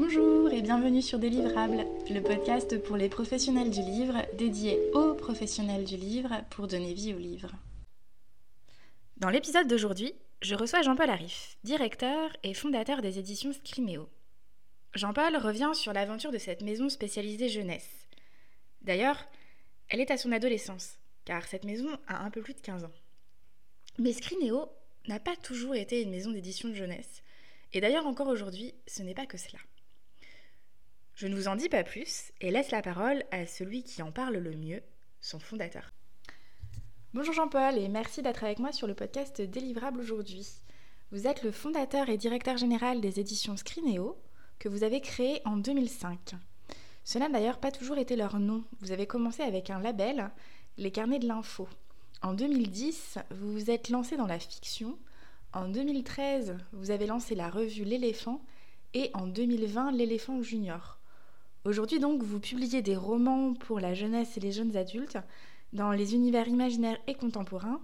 Bonjour et bienvenue sur Délivrable, le podcast pour les professionnels du livre, dédié aux professionnels du livre pour donner vie au livre. Dans l'épisode d'aujourd'hui, je reçois Jean-Paul Arif, directeur et fondateur des éditions Scriméo. Jean-Paul revient sur l'aventure de cette maison spécialisée jeunesse. D'ailleurs, elle est à son adolescence, car cette maison a un peu plus de 15 ans. Mais Scrinéo n'a pas toujours été une maison d'édition de jeunesse. Et d'ailleurs encore aujourd'hui, ce n'est pas que cela. Je ne vous en dis pas plus et laisse la parole à celui qui en parle le mieux, son fondateur. Bonjour Jean-Paul et merci d'être avec moi sur le podcast Délivrable aujourd'hui. Vous êtes le fondateur et directeur général des éditions Scrinéo que vous avez créé en 2005. Ce n'a d'ailleurs pas toujours été leur nom. Vous avez commencé avec un label, les carnets de l'info. En 2010, vous vous êtes lancé dans la fiction. En 2013, vous avez lancé la revue L'éléphant et en 2020 L'éléphant junior. Aujourd'hui donc, vous publiez des romans pour la jeunesse et les jeunes adultes dans les univers imaginaires et contemporains,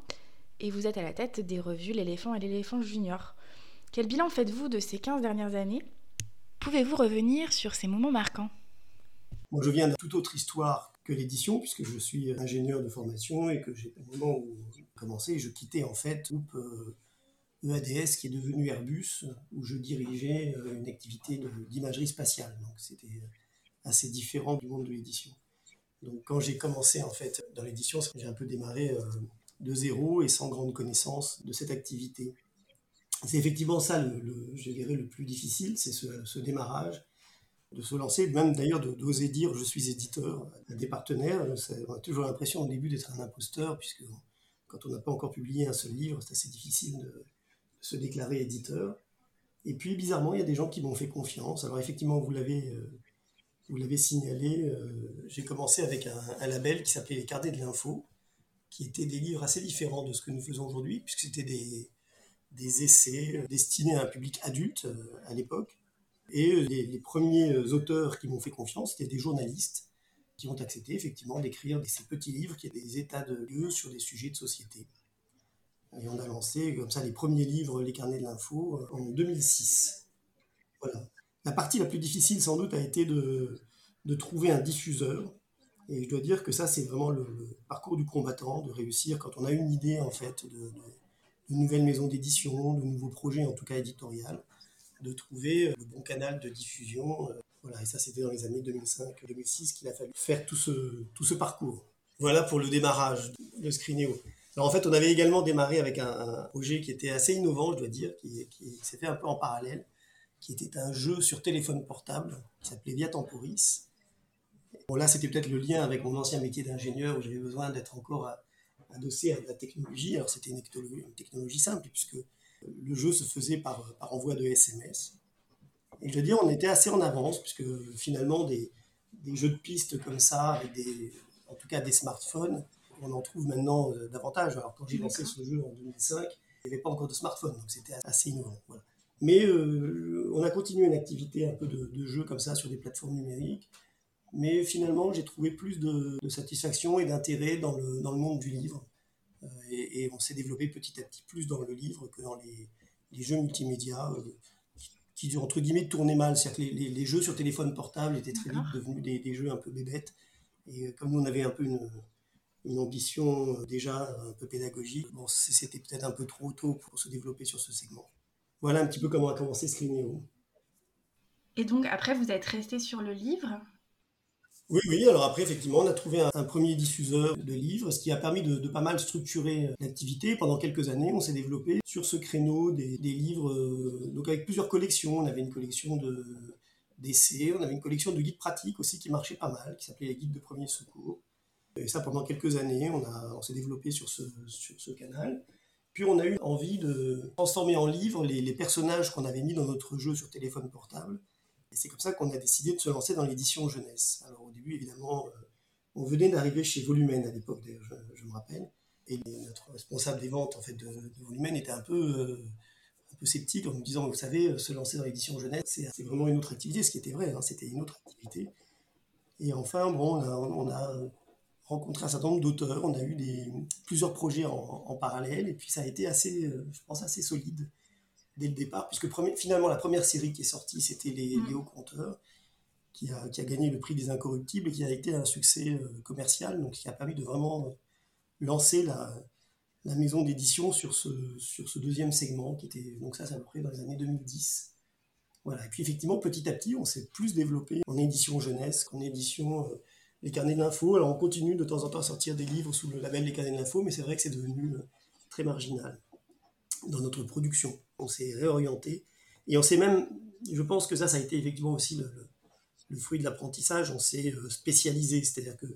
et vous êtes à la tête des revues L'éléphant et l'éléphant junior. Quel bilan faites-vous de ces 15 dernières années? Pouvez-vous revenir sur ces moments marquants? Moi, je viens d'une toute autre histoire que l'édition, puisque je suis ingénieur de formation et que j'ai au moment où j'ai commencé, je quittais en fait le groupe EADS qui est devenu Airbus, où je dirigeais euh, une activité d'imagerie spatiale. Donc c'était assez différent du monde de l'édition. Donc quand j'ai commencé en fait dans l'édition, j'ai un peu démarré euh, de zéro et sans grande connaissance de cette activité. C'est effectivement ça, le, je dirais, le plus difficile, c'est ce, démarrage, de se lancer, même d'ailleurs d'oser dire je suis éditeur à des partenaires. On a toujours l'impression au début d'être un imposteur, puisque quand on n'a pas encore publié un seul livre, c'est assez difficile de, de se déclarer éditeur. Et puis bizarrement, il y a des gens qui m'ont fait confiance. Alors effectivement, vous l'avez euh, vous l'avez signalé, euh, j'ai commencé avec un, label qui s'appelait Les Carnets de l'Info, qui étaient des livres assez différents de ce que nous faisons aujourd'hui, puisque c'était des, essais euh, destinés à un public adulte euh, à l'époque. Et les, premiers auteurs qui m'ont fait confiance, c'était des journalistes qui ont accepté effectivement d'écrire ces petits livres qui étaient des états de lieu sur des sujets de société. Et on a lancé comme ça les premiers livres, Les Carnets de l'Info, en 2006. Voilà. La partie la plus difficile, sans doute, a été de, trouver un diffuseur. Et je dois dire que ça, c'est vraiment le, parcours du combattant, de réussir quand on a une idée, en fait, de, nouvelles maisons d'édition, de nouveaux projets, en tout cas éditorial, de trouver euh, le bon canal de diffusion. Euh, voilà, et ça, c'était dans les années 2005-2006 qu'il a fallu faire tout ce, tout ce parcours. Voilà pour le démarrage de Screeneo. Alors en fait, on avait également démarré avec un, projet qui était assez innovant, je dois dire, qui s'est fait un peu en parallèle qui était un jeu sur téléphone portable qui s'appelait Via Temporis. Bon, là, c'était peut-être le lien avec mon ancien métier d'ingénieur où j'avais besoin d'être encore adossé à la technologie. Alors, c'était une, technologie simple puisque le jeu se faisait par, par envoi de SMS. Et je veux dire, on était assez en avance puisque finalement, des, des jeux de pistes comme ça, avec des, en tout cas des smartphones, on en trouve maintenant euh, davantage. Alors, quand j'ai lancé ce jeu en 2005, il n'y avait pas encore de smartphone, donc c'était assez innovant. Voilà. Mais euh, on a continué une activité un peu de, jeu comme ça sur des plateformes numériques. Mais finalement, j'ai trouvé plus de, satisfaction et d'intérêt dans le, dans le, monde du livre. Euh, et, on s'est développé petit à petit plus dans le livre que dans les, les jeux multimédia euh, qui, entre guillemets, tournaient mal. C'est-à-dire que les, les, jeux sur téléphone portable étaient très vite devenus des, des, jeux un peu bébêtes. Et comme nous, on avait un peu une, une ambition déjà un peu pédagogique, bon, c'était peut-être un peu trop tôt pour se développer sur ce segment. Voilà un petit peu comment a commencé Screenio. Et donc après, vous êtes resté sur le livre? Oui, oui, alors après, effectivement, on a trouvé un, premier diffuseur de livres, ce qui a permis de, pas mal structurer l'activité. Pendant quelques années, on s'est développé sur ce créneau des, livres, euh, donc avec plusieurs collections. On avait une collection de, d'essais, on avait une collection de guides pratiques aussi qui marchait pas mal, qui s'appelait les guides de premier secours. Et ça, pendant quelques années, on, a, on s'est développé sur ce, sur ce canal. Puis on a eu envie de transformer en livre les, personnages qu'on avait mis dans notre jeu sur téléphone portable. Et c'est comme ça qu'on a décidé de se lancer dans l'édition jeunesse. Alors au début, évidemment, euh, on venait d'arriver chez Volumen à l'époque, je, me rappelle. Et notre responsable des ventes en fait, de, Volumen était un peu, euh, sceptique en nous disant, vous savez, se lancer dans l'édition jeunesse, c'est vraiment une autre activité, ce qui était vrai, hein, c'était une autre activité. Et enfin, bon, on a rencontré un certain nombre d'auteurs, on a eu des, plusieurs projets en, parallèle, et puis ça a été assez, euh, je pense, assez solide. dès le départ, puisque finalement la première série qui est sortie, c'était Les, mm. Hauts Compteurs, qui a, qui a, gagné le prix des Incorruptibles et qui a été un succès euh, commercial, donc qui a permis de vraiment lancer la, la maison d'édition sur ce, sur ce deuxième segment, qui était, donc ça, c'est à peu près dans les années 2010. Voilà. Et puis effectivement, petit à petit, on s'est plus développé en édition jeunesse qu'en édition euh, les carnets de l'info. Alors on continue de temps en temps à sortir des livres sous le label les carnets de l'info, mais c'est vrai que c'est devenu très marginal dans notre production. On s'est réorienté et on s'est même, je pense que ça, ça a été effectivement aussi le, fruit de l'apprentissage, on s'est euh, spécialisé. C'est-à-dire que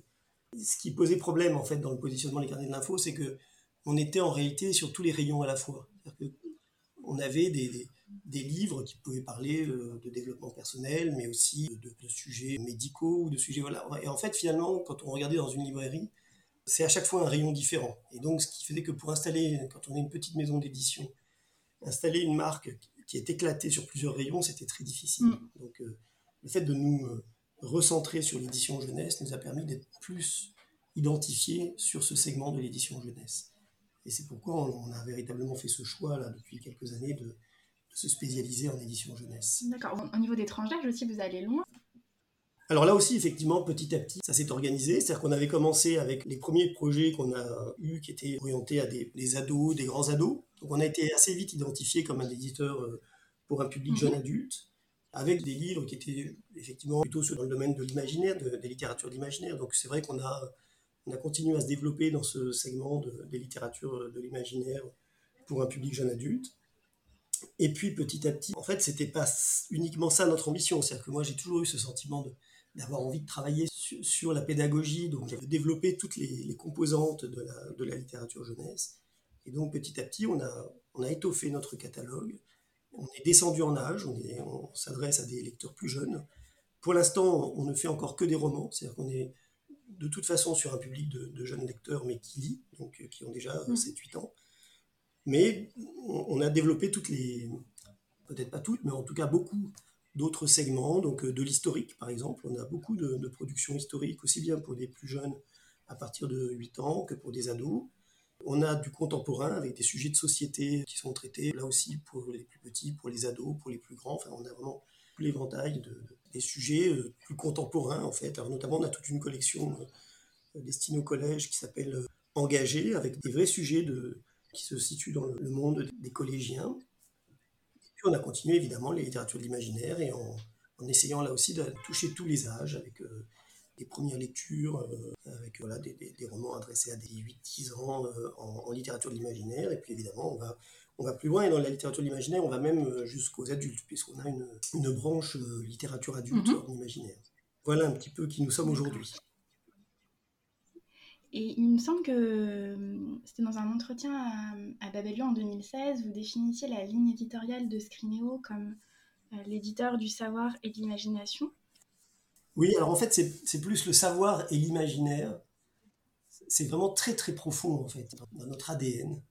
ce qui posait problème en fait dans le positionnement des carnets de l'info, c'est que on était en réalité sur tous les rayons à la fois. on avait des, livres qui pouvaient parler euh, de développement personnel, mais aussi de, de, sujets médicaux ou de sujets voilà. Et en fait, finalement, quand on regardait dans une librairie, c'est à chaque fois un rayon différent. Et donc, ce qui faisait que pour installer, quand on est une petite maison d'édition, installer une marque qui est éclatée sur plusieurs rayons, c'était très difficile. Mm. Donc, euh, le fait de nous euh, recentrer sur l'édition jeunesse nous a permis d'être plus identifiés sur ce segment de l'édition jeunesse. Et c'est pourquoi on, a véritablement fait ce choix là depuis quelques années de se spécialiser en édition jeunesse. D'accord. Au niveau des tranches d'âge aussi, vous allez loin. Alors là aussi, effectivement, petit à petit, ça s'est organisé. C'est-à-dire qu'on avait commencé avec les premiers projets qu'on a eus qui étaient orientés à des, ados, des grands ados. Donc on a été assez vite identifié comme un éditeur euh, pour un public jeune mhm. adulte, avec des livres qui étaient effectivement plutôt dans le domaine de l'imaginaire, des littératures d'imaginaire. Donc c'est vrai qu'on a, on a continué à se développer dans ce segment des littératures de l'imaginaire pour un public jeune adulte. Et puis petit à petit, en fait, c'était pas uniquement ça notre ambition. C'est-à-dire que moi, j'ai toujours eu ce sentiment d'avoir envie de travailler sur, la pédagogie, donc de développer toutes les, composantes de la, de la, littérature jeunesse. Et donc petit à petit, on a, on a étoffé notre catalogue, on est descendu en âge, on, on s'adresse à des lecteurs plus jeunes. Pour l'instant, on ne fait encore que des romans, c'est-à-dire qu'on est de toute façon sur un public de, jeunes lecteurs, mais qui lit, donc qui ont déjà 7-8 mmh. ans. Mais on a développé toutes les, peut-être pas toutes, mais en tout cas beaucoup d'autres segments, donc euh, de l'historique par exemple. On a beaucoup de, de productions historiques, aussi bien pour des plus jeunes à partir de 8 ans que pour des ados. On a du contemporain avec des sujets de société qui sont traités là aussi pour les plus petits, pour les ados, pour les plus grands. Enfin, on a vraiment l'éventail de, des sujets euh, plus contemporains en fait. Alors notamment, on a toute une collection euh, destinée au collège qui s'appelle Engagé avec des vrais sujets de, qui se situent dans le monde des collégiens puis on a continué évidemment les littératures de l'imaginaire et en, essayant là aussi de toucher tous les âges avec euh, des premières lectures, euh, avec voilà, des, romans adressés à des 8-10 ans euh, en, littérature de l'imaginaire. Et puis évidemment, on va, on va plus loin et dans la littérature de l'imaginaire, on va même jusqu'aux adultes, puisqu'on a une, une branche littérature adulte mm-hmm. en imaginaire. Voilà un petit peu qui nous sommes aujourd'hui. Et il me semble que euh, c'était dans un entretien à, à Babelio en 2016, vous définissiez la ligne éditoriale de Scrinéo comme euh, l'éditeur du savoir et de l'imagination. Oui, alors en fait, c'est plus le savoir et l'imaginaire. C'est vraiment très très profond en fait dans notre ADN.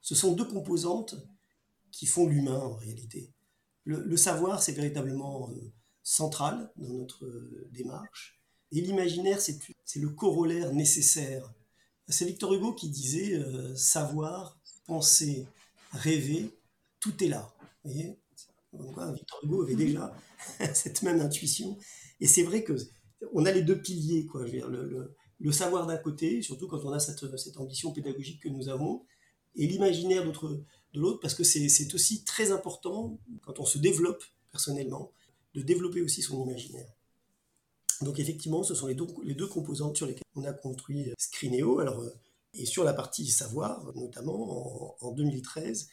Ce sont deux composantes qui font l'humain en réalité. Le, savoir, c'est véritablement euh, central dans notre démarche. Et l'imaginaire, c'est le corollaire nécessaire. C'est Victor Hugo qui disait euh, savoir, penser, rêver, tout est là. Vous voyez? Victor Hugo avait déjà cette même intuition. Et c'est vrai que on a les deux piliers, quoi. le, savoir d'un côté, surtout quand on a cette, ambition pédagogique que nous avons, et l'imaginaire de l'autre, parce que c'est aussi très important, quand on se développe personnellement, de développer aussi son imaginaire. Donc effectivement, ce sont les deux, les deux composantes sur lesquelles on a construit Scrineo. Alors, euh, et sur la partie savoir, notamment en, 2013,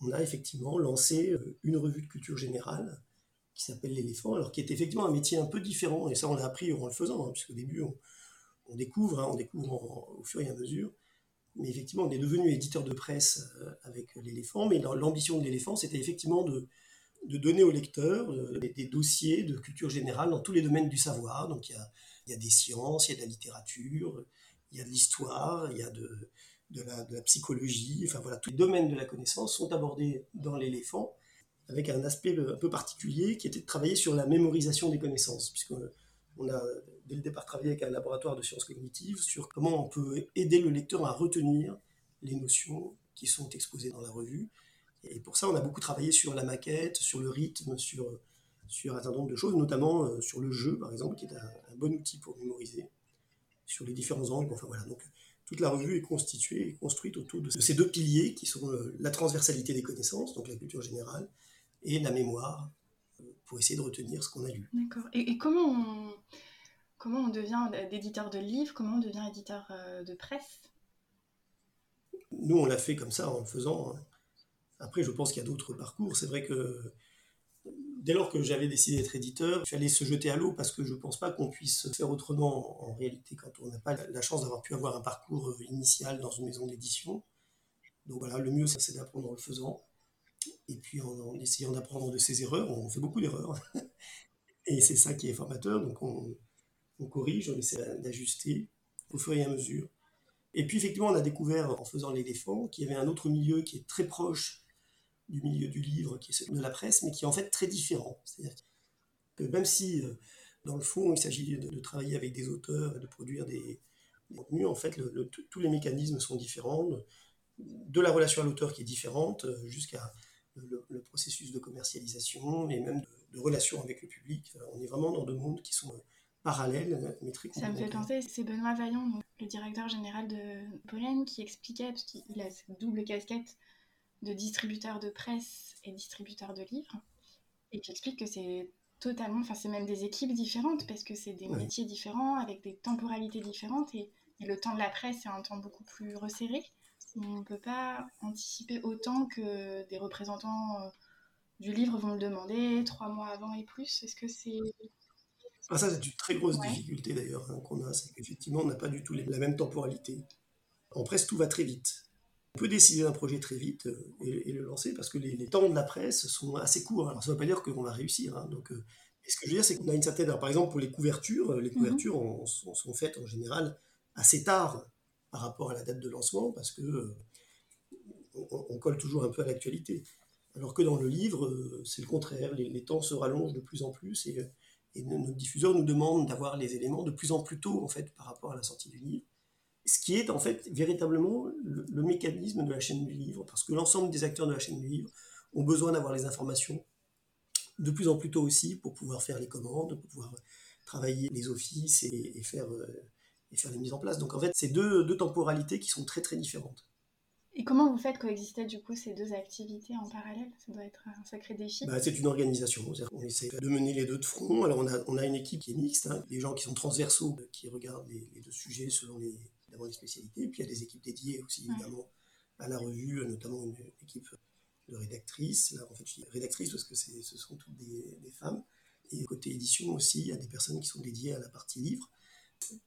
on a effectivement lancé euh, une revue de culture générale qui s'appelle l'éléphant, alors qui est effectivement un métier un peu différent, et ça on l'a appris en le faisant, hein, puisqu'au début on, découvre, hein, on découvre au fur et à mesure, mais effectivement on est devenu éditeur de presse euh, avec l'éléphant, mais l'ambition de l'éléphant c'était effectivement de, de donner aux lecteurs euh, des, dossiers de culture générale dans tous les domaines du savoir. Donc il y a, y a des sciences, il y a de la littérature, il y a de l'histoire, il y a de, de, la, de, la, psychologie. Enfin voilà, tous les domaines de la connaissance sont abordés dans l'éléphant avec un aspect un peu particulier qui était de travailler sur la mémorisation des connaissances, puisqu'on a dès le départ travaillé avec un laboratoire de sciences cognitives sur comment on peut aider le lecteur à retenir les notions qui sont exposées dans la revue Et pour ça, on a beaucoup travaillé sur la maquette, sur le rythme, sur, sur un certain nombre de choses, notamment euh, sur le jeu, par exemple, qui est un, bon outil pour mémoriser, sur les différents angles. Enfin voilà, donc toute la revue est constituée et construite autour de ces deux piliers qui sont euh, la transversalité des connaissances, donc la culture générale, et la mémoire, euh, pour essayer de retenir ce qu'on a lu. D'accord. Et, comment, on, comment on devient éditeur de livres Comment on devient éditeur de presse? Nous, on l'a fait comme ça en le faisant. Hein. Après, je pense qu'il y a d'autres parcours. C'est vrai que dès lors que j'avais décidé d'être éditeur, il fallait se jeter à l'eau parce que je ne pense pas qu'on puisse faire autrement en réalité quand on n'a pas la chance d'avoir pu avoir un parcours initial dans une maison d'édition. Donc voilà, le mieux, c'est d'apprendre en le faisant. Et puis en, essayant d'apprendre de ses erreurs, on fait beaucoup d'erreurs. Et c'est ça qui est formateur. Donc on, on corrige, on essaie d'ajuster au fur et à mesure. Et puis effectivement, on a découvert en faisant l'éléphant qu'il y avait un autre milieu qui est très proche du milieu du livre, qui est celui de la presse, mais qui est en fait très différent. C'est-à-dire que même si, euh, dans le fond, il s'agit de, travailler avec des auteurs et de produire des, contenus, en fait, tous les mécanismes sont différents, de, la relation à l'auteur qui est différente, euh, jusqu'à le, processus de commercialisation et même de, relation avec le public. On est vraiment dans deux mondes qui sont euh, parallèles, mais très Ça me fait penser, c'est Benoît Vaillant, le directeur général de Pollen, qui expliquait, parce qu'il a cette double casquette de distributeurs de presse et distributeurs de livres, et qui explique que c'est totalement, enfin c'est même des équipes différentes parce que c'est des métiers différents avec des temporalités différentes et, le temps de la presse est un temps beaucoup plus resserré. On ne peut pas anticiper autant que des représentants euh, du livre vont le demander trois mois avant et plus. Est-ce que c'est ah, ça, c'est une très grosse difficulté d'ailleurs hein, qu'on a, c'est qu'effectivement, on n'a pas du tout la même temporalité. En presse, tout va très vite. On peut décider d'un projet très vite euh, et, le lancer parce que les, temps de la presse sont assez courts. Alors ça ne veut pas dire qu'on va réussir. Hein. donc, euh, ce que je veux dire, c'est qu'on a une certaine. par exemple, pour les couvertures, les mhm. couvertures sont, faites en général assez tard par rapport à la date de lancement parce que euh, on, colle toujours un peu à l'actualité. Alors que dans le livre, c'est le contraire. Les, temps se rallongent de plus en plus et, et nos diffuseurs nous demandent d'avoir les éléments de plus en plus tôt en fait par rapport à la sortie du livre ce qui est en fait véritablement le, mécanisme de la chaîne du livre, parce que l'ensemble des acteurs de la chaîne du livre ont besoin d'avoir les informations de plus en plus tôt aussi pour pouvoir faire les commandes, pour pouvoir travailler les offices et, faire, euh, et faire les mises en place. Donc en fait, c'est deux, deux temporalités qui sont très très différentes. Et comment vous faites coexister du coup ces deux activités en parallèle? Ça doit être un sacré défi. Bah, c'est une organisation. On essaie de mener les deux de front. Alors on a, on a une équipe qui est mixte, hein. des gens qui sont transversaux, qui regardent les, les deux sujets selon les, des spécialités. Puis il y a des équipes dédiées aussi, évidemment, à la revue, notamment une équipe de rédactrices. Là, en fait, je dis rédactrices parce que ce sont toutes des, femmes. Et côté édition aussi, il y a des personnes qui sont dédiées à la partie livre.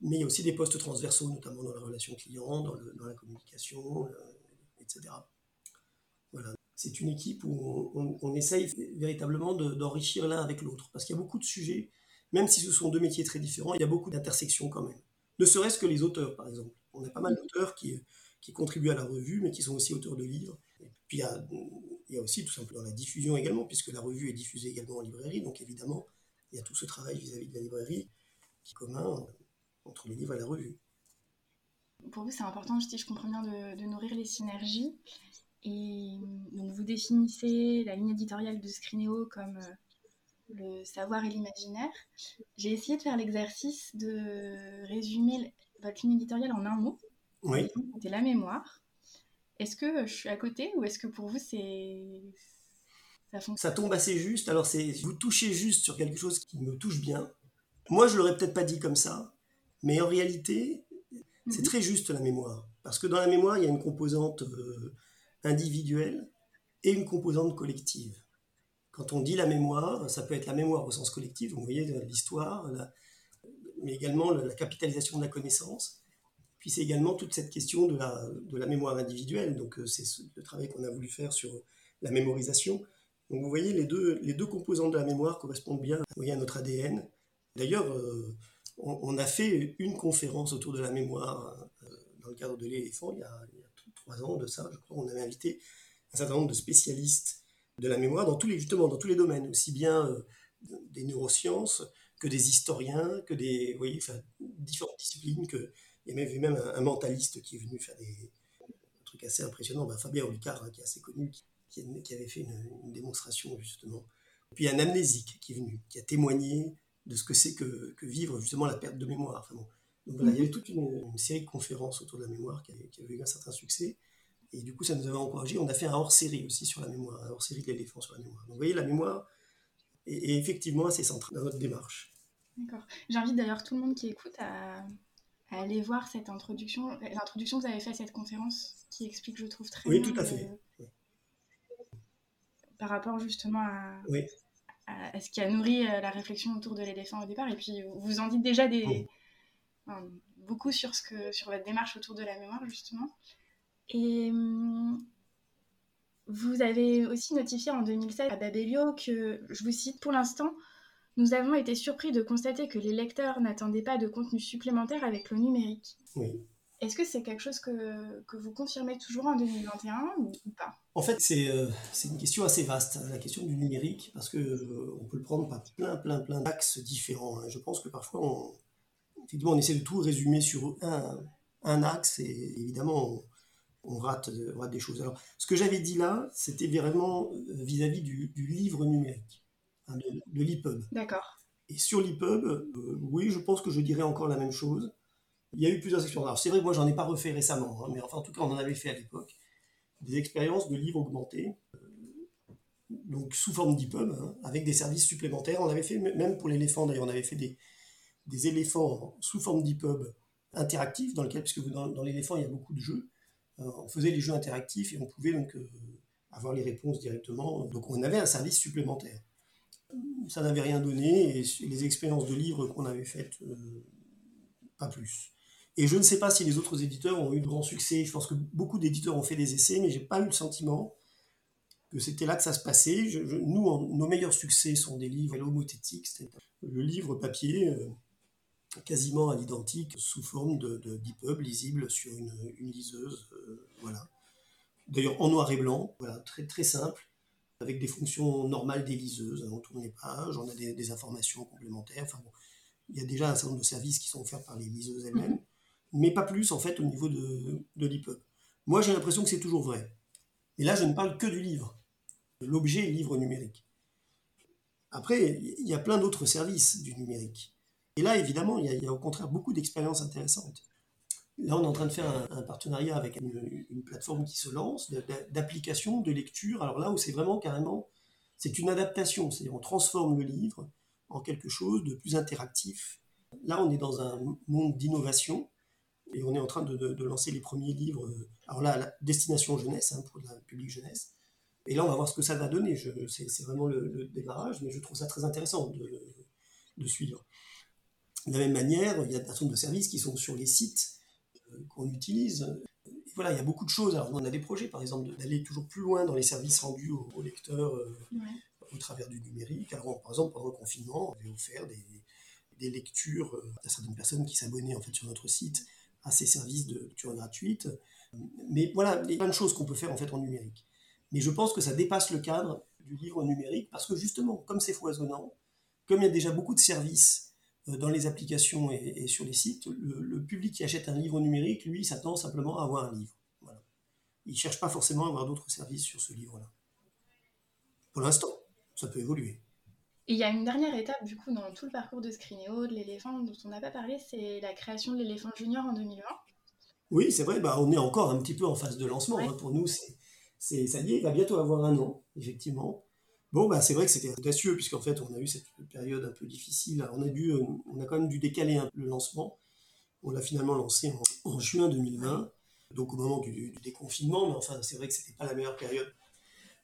Mais il y a aussi des postes transversaux, notamment dans la relation client, dans, la communication, euh, etc. Voilà. C'est une équipe où on, essaye véritablement d'enrichir l'un avec l'autre. Parce qu'il y a beaucoup de sujets, même si ce sont deux métiers très différents, il y a beaucoup d'intersections quand même. Ne serait-ce que les auteurs, par exemple. On a pas mal d'auteurs qui, qui contribuent à la revue, mais qui sont aussi auteurs de livres. Puis il y a, aussi tout simplement la diffusion également, puisque la revue est diffusée également en librairie. Donc évidemment, il y a tout ce travail vis-à-vis de la librairie qui est commun entre les livres et la revue. Pour vous, c'est important, je, comprends bien, de, nourrir les synergies. Et donc, vous définissez la ligne éditoriale de Scrineo comme euh, le savoir et l'imaginaire. J'ai essayé de faire l'exercice de résumer votre ligne éditoriale en un mot. Oui. C'était la mémoire. Est-ce que je suis à côté ou est-ce que pour vous c'est ça fonctionne? Ça tombe assez juste. Alors c'est vous touchez juste sur quelque chose qui me touche bien. Moi je l'aurais peut-être pas dit comme ça, mais en réalité c'est mhm. très juste la mémoire parce que dans la mémoire il y a une composante euh, individuelle et une composante collective. Quand on dit la mémoire, ça peut être la mémoire au sens collectif, vous voyez l'histoire, mais également la capitalisation de la connaissance. Puis c'est également toute cette question de la, mémoire individuelle. Donc euh, c'est le travail qu'on a voulu faire sur la mémorisation. Donc vous voyez, les deux, composantes de la mémoire correspondent bien voyez, à notre ADN. D'ailleurs, euh, on, a fait une conférence autour de la mémoire euh, dans le cadre de l'éléphant il, y a trois ans de ça, je crois. On avait invité un certain nombre de spécialistes de la mémoire dans tous les, justement, dans tous les domaines, aussi bien des neurosciences que des historiens, que des, voyez, enfin, différentes disciplines. Que, il y a même, un, mentaliste qui est venu faire des, trucs assez impressionnants, ben, Fabien Olicard, hein, qui est assez connu, qui, avait fait une, démonstration justement. Puis un amnésique qui est venu, qui a témoigné de ce que c'est que, vivre justement la perte de mémoire. Donc il y avait toute une, série de conférences autour de la mémoire qui avait, eu un certain succès. Et du coup, ça nous avait encouragé. On a fait un hors-série aussi sur la mémoire, un hors-série de l'éléphant sur la mémoire. Donc vous voyez, la mémoire est, effectivement assez centrale dans notre démarche. D'accord. J'invite d'ailleurs tout le monde qui écoute à, aller voir cette introduction, l'introduction que vous avez faite à cette conférence, qui explique, je trouve, très bien. Oui, tout à fait. Par rapport justement à, à, ce qui a nourri euh, la réflexion autour de l'éléphant au départ. Et puis, vous en dites déjà des, beaucoup sur, ce que, sur votre démarche autour de la mémoire, justement. Et hum, vous avez aussi notifié en 2016 à Babelio que, je vous cite, pour l'instant, nous avons été surpris de constater que les lecteurs n'attendaient pas de contenu supplémentaire avec le numérique. Oui. Est-ce que c'est quelque chose que, que, vous confirmez toujours en 2021 ou, pas? En fait, euh, c'est une question assez vaste, hein, la question du numérique, parce qu'on euh, on peut le prendre par plein, plein, plein d'axes différents. Hein. Je pense que parfois, on, effectivement, on essaie de tout résumer sur un, un axe et évidemment, on, rate, rate, des choses. Alors, ce que j'avais dit là, c'était vraiment euh, vis-à-vis du, du, livre numérique, hein, de, de l'EPUB. D'accord. Et sur l'EPUB, oui, je pense que je dirais encore la même chose il y a eu plusieurs expériences. Alors c'est vrai que moi j'en ai pas refait récemment, hein, mais enfin en tout cas on en avait fait à l'époque des expériences de livres augmentés, euh, donc sous forme d'EPUB, hein, avec des services supplémentaires. On avait fait même pour l'éléphant d'ailleurs, on avait fait des, des éléphants sous forme d'EPUB interactifs, dans lequel, puisque dans, dans l'éléphant il y a beaucoup de jeux, euh, on faisait les jeux interactifs et on pouvait donc euh, avoir les réponses directement. Donc on avait un service supplémentaire. Ça n'avait rien donné et les expériences de livres qu'on avait faites, pas plus. Et je ne sais pas si les autres éditeurs ont eu de grands succès. Je pense que beaucoup d'éditeurs ont fait des essais, mais j'ai pas eu le sentiment que c'était là que ça se passait. nous, nos meilleurs succès sont des livres homothétiques, le livre papier, euh, quasiment à l'identique, sous forme de, d'EPUB, lisible sur une, liseuse. Euh, voilà. D'ailleurs en noir et blanc, voilà, très, très simple, avec des fonctions normales des liseuses. On tourne les pages, on a des, informations complémentaires. Enfin, il y a déjà un certain nombre de services qui sont offerts par les liseuses elles-mêmes mais pas plus en fait au niveau de, de l'EPUB. Moi j'ai l'impression que c'est toujours vrai. Et là je ne parle que du livre, de l'objet livre numérique. Après, il y a plein d'autres services du numérique. Et là, évidemment, il y a, au contraire beaucoup d'expériences intéressantes. Là, on est en train de faire un, partenariat avec une, plateforme qui se lance, d'application, de lecture. Alors là où c'est vraiment carrément, c'est une adaptation, c'est-à-dire on transforme le livre en quelque chose de plus interactif. Là, on est dans un monde d'innovation et on est en train de, lancer les premiers livres. Euh, alors là, la destination jeunesse, hein, pour le public jeunesse. Et là, on va voir ce que ça va donner. C'est vraiment le, démarrage, mais je trouve ça très intéressant de, suivre. De la même manière, il y a un certain nombre de services qui sont sur les sites euh, qu'on utilise. voilà, il y a beaucoup de choses. Alors, on a des projets, par exemple, d'aller toujours plus loin dans les services rendus aux, lecteurs euh, au travers du numérique. Alors, par exemple, pendant le confinement, on avait offert des, des lectures à certaines personnes qui s'abonnaient en fait sur notre site à ces services de lecture gratuite. Mais voilà, il y a plein de choses qu'on peut faire en fait en numérique. Mais je pense que ça dépasse le cadre du livre numérique parce que justement, comme c'est foisonnant, comme il y a déjà beaucoup de services euh, dans les applications et, sur les sites, le, public qui achète un livre numérique, lui, s'attend simplement à avoir un livre. Voilà. Il ne cherche pas forcément à avoir d'autres services sur ce livre-là. Pour l'instant, ça peut évoluer. Et il y a une dernière étape, du coup, dans tout le parcours de Screenéo, de l'éléphant, dont on n'a pas parlé, c'est la création de l'éléphant junior en 2020. Oui, c'est vrai, bah, on est encore un petit peu en phase de lancement. Hein. Pour nous, c'est, ça y est, il va bientôt avoir un an, effectivement. Bon, bah, c'est vrai que c'était audacieux, puisqu'en fait, on a eu cette période un peu difficile. On a, dû, euh, on a quand même dû décaler un peu le lancement. On l'a finalement lancé en, juin 2020, donc au moment du, déconfinement, mais enfin, c'est vrai que c'était pas la meilleure période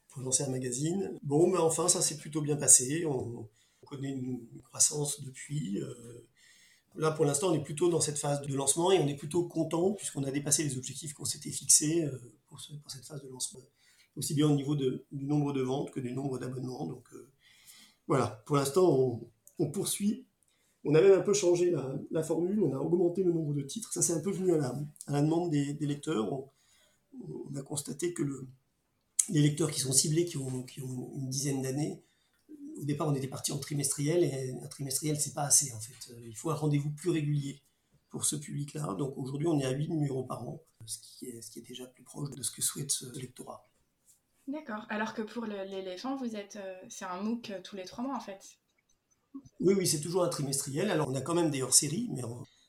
pour lancer un magazine. Bon, mais enfin, ça s'est plutôt bien passé. On, connaît une, croissance depuis. Euh, là, pour l'instant, on est plutôt dans cette phase de lancement et on est plutôt content puisqu'on a dépassé les objectifs qu'on s'était fixés euh, pour, cette phase de lancement. Aussi bien au niveau du nombre de ventes que du nombre d'abonnements. Donc euh, voilà, pour l'instant, on, poursuit. On a même un peu changé la, formule, on a augmenté le nombre de titres. Ça, c'est un peu venu à la, demande des, lecteurs. on, a constaté que le, les lecteurs qui sont ciblés, qui ont, qui ont une dizaine d'années, au départ, on était parti en trimestriel, et un trimestriel, c'est pas assez, en fait. Euh, il faut un rendez-vous plus régulier pour ce public-là. Donc aujourd'hui, on est à 8 numéros par an, ce qui, est, ce qui est déjà plus proche de ce que souhaite ce lectorat. D'accord. Alors que pour l'éléphant, vous êtes, c'est un MOOC tous les trois mois en fait. Oui, oui, c'est toujours un trimestriel. Alors on a quand même des hors-séries, mais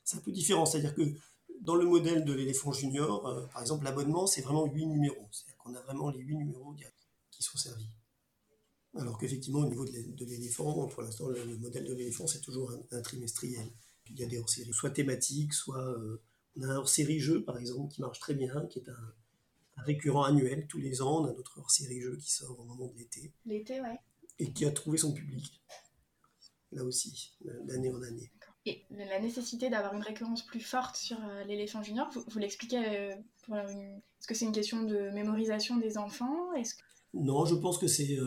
c'est un peu différent. C'est-à-dire que dans le modèle de l'éléphant junior, par exemple, l'abonnement, c'est vraiment huit numéros. C'est-à-dire qu'on a vraiment les huit numéros qui sont servis. Alors qu'effectivement, au niveau de l'éléphant, pour l'instant, le, modèle de l'éléphant, c'est toujours un, trimestriel. Il y a des hors-séries, soit thématiques, soit euh, on a un hors-série jeu, par exemple, qui marche très bien, qui est un, récurrent annuel tous les ans. On a notre hors-série jeu qui sort au moment de l'été. L'été, ouais. Et qui a trouvé son public, là aussi, d'année en année. Et la nécessité d'avoir une récurrence plus forte sur euh, l'éléphant junior, vous, l'expliquez euh, Est-ce que c'est une question de mémorisation des enfants? Est-ce que... Non, je pense que c'est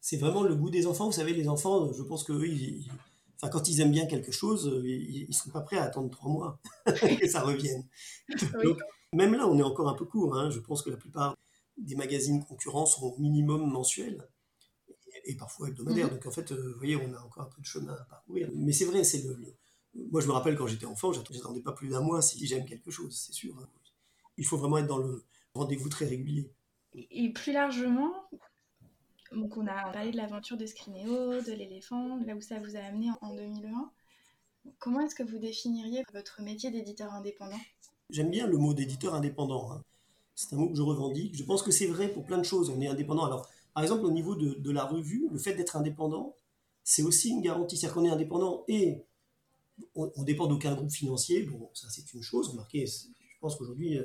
c'est vraiment le goût des enfants. Vous savez, les enfants, je pense que enfin, quand ils aiment bien quelque chose, ils ne sont pas prêts à attendre trois mois que ça revienne. Même là, on est encore un peu court. Hein. Je pense que la plupart des magazines concurrents sont au minimum mensuels et, parfois hebdomadaires. Mhm. Donc en fait, euh, vous voyez, on a encore un peu de chemin à parcourir. Mais c'est vrai, c'est le, Moi, je me rappelle quand j'étais enfant, j'attendais pas plus d'un mois si j'aime quelque chose, c'est sûr. Hein. Il faut vraiment être dans le rendez-vous très régulier. Et plus largement, donc on a parlé de l'aventure de Scrinéo, de l'éléphant, là où ça vous a amené en 2020. Comment est-ce que vous définiriez votre métier d'éditeur indépendant? J'aime bien le mot d'éditeur indépendant. Hein. C'est un mot que je revendique. Je pense que c'est vrai pour plein de choses. On est indépendant. Alors, par exemple, au niveau de, la revue, le fait d'être indépendant, c'est aussi une garantie. C'est-à-dire qu'on est indépendant et on, ne dépend d'aucun groupe financier. Bon, ça c'est une chose. Remarquez, je pense qu'aujourd'hui, euh,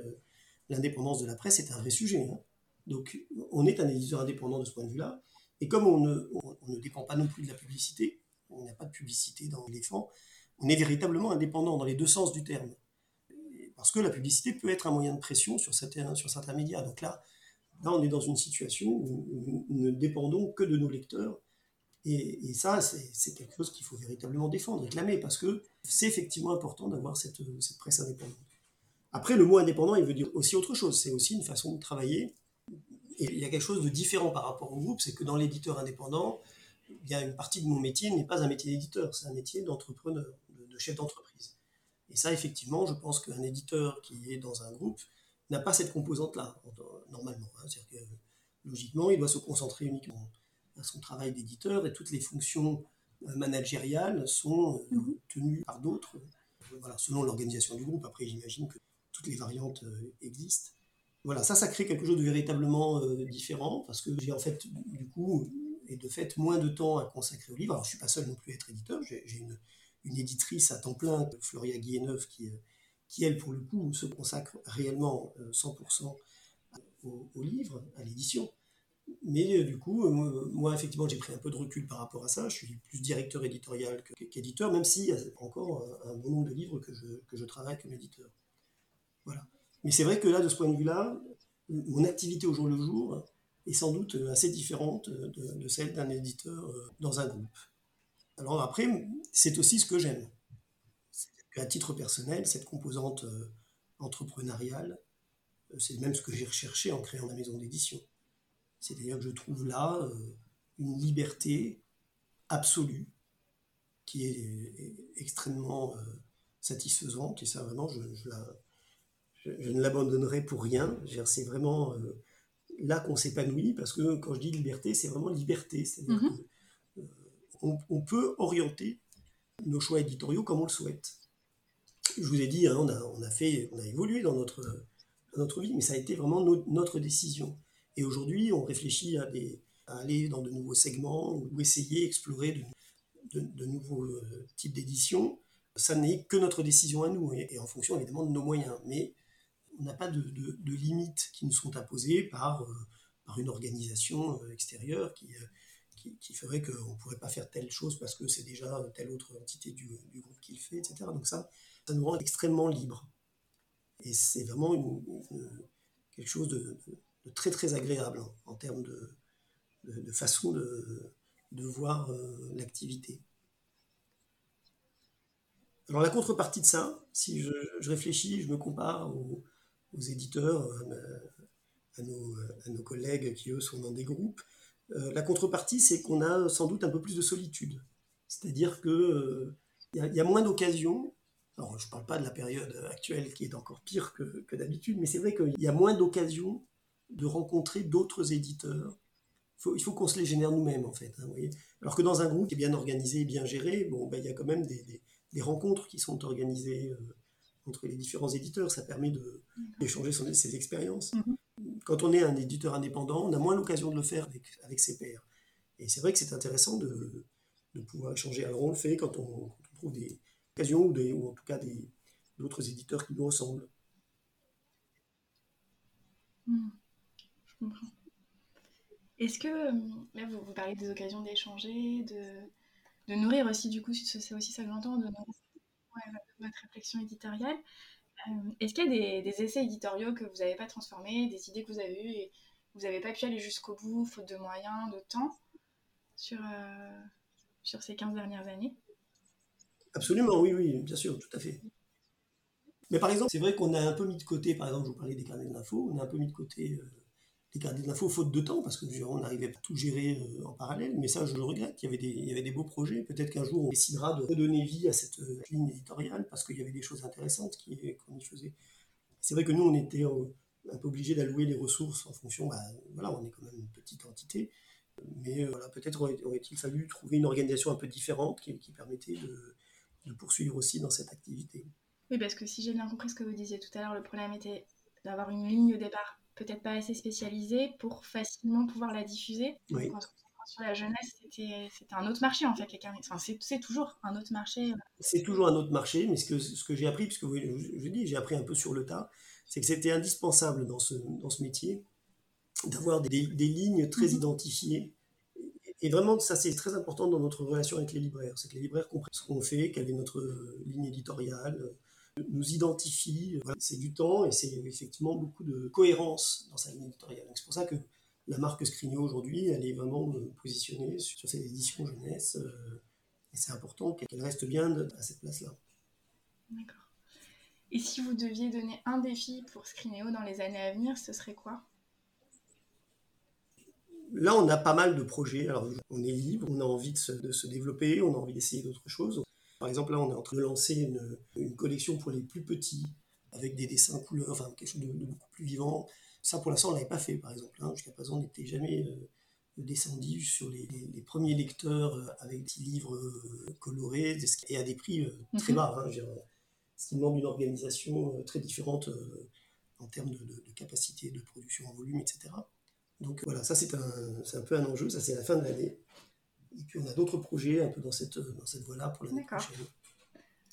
l'indépendance de la presse est un vrai sujet. Hein. Donc, on est un éditeur indépendant de ce point de vue-là. Et comme on ne, dépend pas non plus de la publicité, on n'a pas de publicité dans l'éléphant, on est véritablement indépendant dans les deux sens du terme. Parce que la publicité peut être un moyen de pression sur certains, sur certains médias. Donc là, là, on est dans une situation où nous ne dépendons que de nos lecteurs. Et, ça, c'est quelque chose qu'il faut véritablement défendre, réclamer, parce que c'est effectivement important d'avoir cette, cette presse indépendante. Après, le mot indépendant, il veut dire aussi autre chose. C'est aussi une façon de travailler et il y a quelque chose de différent par rapport au groupe, c'est que dans l'éditeur indépendant, il y a une partie de mon métier n'est pas un métier d'éditeur, c'est un métier d'entrepreneur, de, chef d'entreprise. Et ça, effectivement, je pense qu'un éditeur qui est dans un groupe n'a pas cette composante-là, normalement. Hein. C'est-à-dire que, logiquement, il doit se concentrer uniquement à son travail d'éditeur et toutes les fonctions euh, managériales sont euh, mhm. tenues par d'autres, voilà, selon l'organisation du groupe. Après, j'imagine que toutes les variantes euh, existent. Voilà, ça, ça crée quelque chose de véritablement différent parce que j'ai en fait, du coup, et de fait, moins de temps à consacrer au livre. Alors, je ne suis pas seul non plus à être éditeur, j'ai une, une, éditrice à temps plein, Floria Guilleneuve, qui, euh, qui, elle, pour le coup, se consacre réellement 100% euh, au, au, livre, à l'édition. Mais du coup, moi, effectivement, j'ai pris un peu de recul par rapport à ça. Je suis plus directeur éditorial qu'éditeur, même s'il y a encore un, bon nombre de livres que je, travaille comme éditeur. Voilà. Mais c'est vrai que là, de ce point de vue-là, mon activité au jour le jour est sans doute assez différente de, celle d'un éditeur euh, dans un groupe. Alors après, c'est aussi ce que j'aime. À titre personnel, cette composante euh, entrepreneuriale, euh, c'est même ce que j'ai recherché en créant la maison d'édition. C'est-à-dire que je trouve là une liberté absolue qui est extrêmement satisfaisante et ça vraiment je, je la, je, ne l'abandonnerai pour rien. C'est vraiment euh, là qu'on s'épanouit, parce que quand je dis liberté, c'est vraiment liberté. C'est-à-dire mhm. On peut orienter nos choix éditoriaux comme on le souhaite. Je vous ai dit, hein, on, a, fait, on a évolué dans notre, vie, mais ça a été vraiment notre décision. Et aujourd'hui, on réfléchit à, aller dans de nouveaux segments ou essayer, explorer de, nouveaux euh, types d'éditions. Ça n'est que notre décision à nous, et, en fonction évidemment de nos moyens. Mais on n'a pas de, limites qui nous sont imposées par, euh, une organisation euh, extérieure qui, qui, ferait qu'on ne pourrait pas faire telle chose parce que c'est déjà telle autre entité du, groupe qui le fait, etc. Donc ça, ça nous rend extrêmement libres. Et c'est vraiment quelque chose de, très très agréable en termes de, façon de, voir l'activité. Alors la contrepartie de ça, si je, réfléchis, je me compare au, aux éditeurs, euh, à nos, collègues qui, eux, sont dans des groupes. Euh, la contrepartie, c'est qu'on a sans doute un peu plus de solitude. C'est-à-dire qu'il euh, y, a moins d'occasions. Alors, je ne parle pas de la période actuelle qui est encore pire que, que d'habitude, mais c'est vrai qu'il y a moins d'occasions de rencontrer d'autres éditeurs. il faut qu'on se les génère nous-mêmes, en fait. Hein, Alors que dans un groupe qui est bien organisé, bien géré, bon, ben, il y a quand même des, rencontres qui sont organisées euh, entre les différents éditeurs. Ça permet d'échanger ses expériences. Mm-hmm. Quand on est un éditeur indépendant, on a moins l'occasion de le faire avec, ses pairs. Et c'est vrai que c'est intéressant de, pouvoir échanger. Alors on le fait quand on, trouve des occasions ou, des, ou en tout cas d'autres éditeurs qui nous ressemblent. Hmm. je comprends. Est-ce que, euh, là vous, parlez des occasions d'échanger, de, de, nourrir aussi, du coup, c'est aussi ça que j'entends, de nourrir votre réflexion éditoriale. Euh, est-ce qu'il y a des, essais éditoriaux que vous n'avez pas transformés, des idées que vous avez eues et vous n'avez pas pu aller jusqu'au bout, faute de moyens, de temps, sur, euh, ces 15 dernières années? Absolument, oui, oui, bien sûr, tout à fait. Mais par exemple, c'est vrai qu'on a un peu mis de côté, par exemple, je vous parlais des carnets d'infos, on a un peu mis de côté euh, les carnets d'infos faute de temps, parce que on n'arrivait pas à tout gérer en parallèle, mais ça, je le regrette. Il y avait des, il y avait des beaux projets. Peut-être qu'un jour, on décidera de redonner vie à cette ligne éditoriale, parce qu'il y avait des choses intéressantes qu'on y faisait. C'est vrai que nous, on était un peu obligés d'allouer les ressources en fonction, bah, voilà, on est quand même une petite entité, mais euh, voilà, peut-être aurait-il fallu trouver une organisation un peu différente qui, permettait de, poursuivre aussi dans cette activité. Oui, parce que si j'ai bien compris ce que vous disiez tout à l'heure, le problème était d'avoir une ligne au départ peut-être pas assez spécialisée pour facilement pouvoir la diffuser. Oui. sur la jeunesse, c'était un autre marché en fait. Enfin, c'est toujours un autre marché. C'est toujours un autre marché, mais ce que, ce que j'ai appris, puisque je, dis, j'ai appris un peu sur le tas, c'est que c'était indispensable dans ce, dans ce métier d'avoir des, des, lignes très mhm. identifiées. Et vraiment, ça c'est très important dans notre relation avec les libraires. C'est que les libraires comprennent ce qu'on fait, quelle est notre ligne éditoriale, nous identifient. C'est du temps et c'est effectivement beaucoup de cohérence dans sa ligne éditoriale. C'est pour ça que la marque Scrigno aujourd'hui, elle est vraiment positionnée sur cette édition jeunesse. Euh, et c'est important qu'elle reste bien à cette place-là. D'accord. Et si vous deviez donner un défi pour Scrineo dans les années à venir, ce serait quoi? Là, on a pas mal de projets. Alors, on est libre, on a envie de se, développer, on a envie d'essayer d'autres choses. Par exemple, là, on est en train de lancer une, collection pour les plus petits, avec des dessins couleurs, enfin quelque chose de, beaucoup plus vivant. Ça, pour l'instant, on ne l'avait pas fait, par exemple. Hein. Jusqu'à présent, on n'était jamais euh, descendu sur les, premiers lecteurs euh, avec des livres euh, colorés et à des prix très mhm. bas. Hein, ce qui demande une organisation très différente en termes de, capacité de production en volume, etc. Donc voilà, ça c'est un, un peu un enjeu, ça c'est la fin de l'année. Et puis on a d'autres projets un peu dans cette, dans cette voie-là pour l'année prochaine.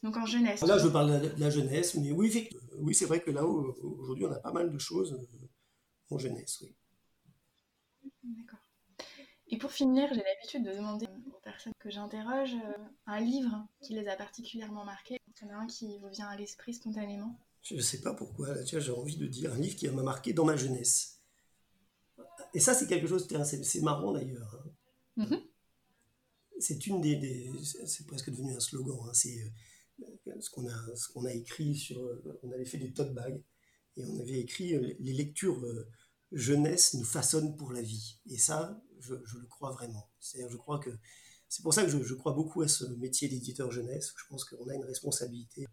Donc en jeunesse. Là, je parle de la, jeunesse, mais oui, oui c'est vrai que là, aujourd'hui, on a pas mal de choses euh, en jeunesse, oui. D'accord. Et pour finir, j'ai l'habitude de demander aux personnes que j'interroge un livre qui les a particulièrement marqués. Il y en a un qui vous vient à l'esprit spontanément Je ne sais pas pourquoi. j'ai envie de dire un livre qui m'a marqué dans ma jeunesse. Et ça, c'est quelque chose, c'est marrant d'ailleurs. Hein. Mm-hmm. C'est une des, c'est presque devenu un slogan. Hein. C'est euh, ce qu'on a, ce qu'on a écrit sur. On avait fait des tote bags et on avait écrit euh, les lectures euh, jeunesse nous façonnent pour la vie. Et ça, je, le crois vraiment. C'est-à-dire, je crois que c'est pour ça que je, crois beaucoup à ce métier d'éditeur jeunesse. Je pense qu'on a une responsabilité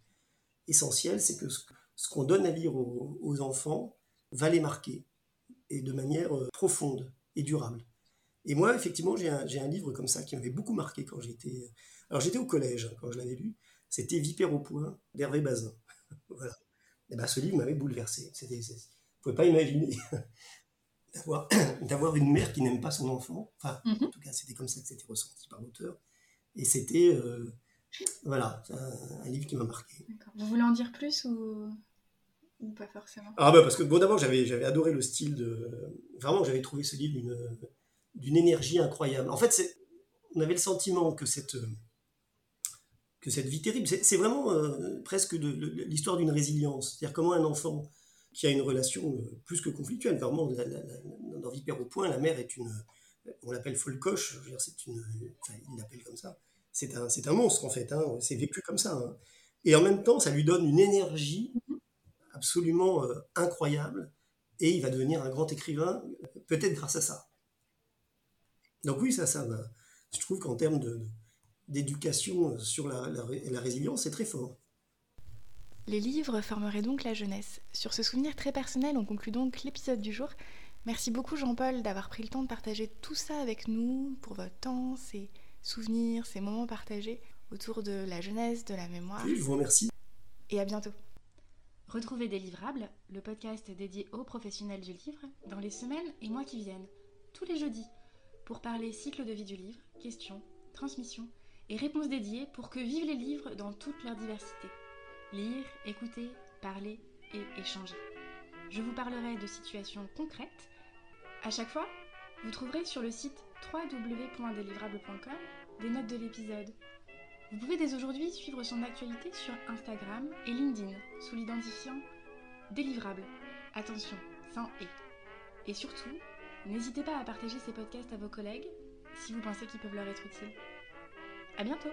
essentielle, c'est que ce, qu'on donne à lire aux, enfants va les marquer, et de manière profonde et durable. Et moi, effectivement, j'ai un, livre comme ça qui m'avait beaucoup marqué quand j'étais... Alors j'étais au collège hein, quand je l'avais lu, c'était Vipère au point d'Hervé Bazin. voilà. Et ben, ce livre m'avait bouleversé. C'était, vous ne pouvez pas imaginer d'avoir une mère qui n'aime pas son enfant. Enfin, mhm. en tout cas, c'était comme ça que c'était ressenti par l'auteur. Et c'était, euh, voilà, un, livre qui m'a marqué. Vous voulez en dire plus ou, ou pas forcément? Ah bah parce que, bon, d'abord, j'avais, j'avais adoré le style de... Vraiment, j'avais trouvé ce livre d'une, d'une énergie incroyable. En fait, on avait le sentiment que cette... que cette vie terrible, c'est, vraiment euh, presque l'histoire d'une résilience. C'est-à-dire comment un enfant qui a une relation euh, plus que conflictuelle. Vraiment, dans Vipère au point, la mère est une, on l'appelle folcoche, c'est une, enfin, il l'appelle comme ça. C'est un, un monstre en fait. Hein, c'est vécu comme ça. Hein. Et en même temps, ça lui donne une énergie absolument euh, incroyable. Et il va devenir un grand écrivain, peut-être grâce à ça. Donc oui, ça, ça, je trouve qu'en termes de, d'éducation sur la, la résilience, c'est très fort. Les livres formeraient donc la jeunesse. Sur ce souvenir très personnel, on conclut donc l'épisode du jour. Merci beaucoup Jean-Paul d'avoir pris le temps de partager tout ça avec nous, pour votre temps, ces souvenirs, ces moments partagés autour de la jeunesse, de la mémoire. je vous remercie. Et à bientôt. Retrouvez Délivrables, le podcast dédié aux professionnels du livre, dans les semaines et mois qui viennent, tous les jeudis, pour parler cycle de vie du livre, questions, transmission et réponses dédiées pour que vivent les livres dans toute leur diversité. Lire, écouter, parler et échanger. Je vous parlerai de situations concrètes. À chaque fois, vous trouverez sur le site www.delivrable.com des notes de l'épisode. Vous pouvez dès aujourd'hui suivre son actualité sur Instagram et LinkedIn sous l'identifiant Délivrable. Attention, sans et. Et surtout, n'hésitez pas à partager ces podcasts à vos collègues si vous pensez qu'ils peuvent leur être utiles. À bientôt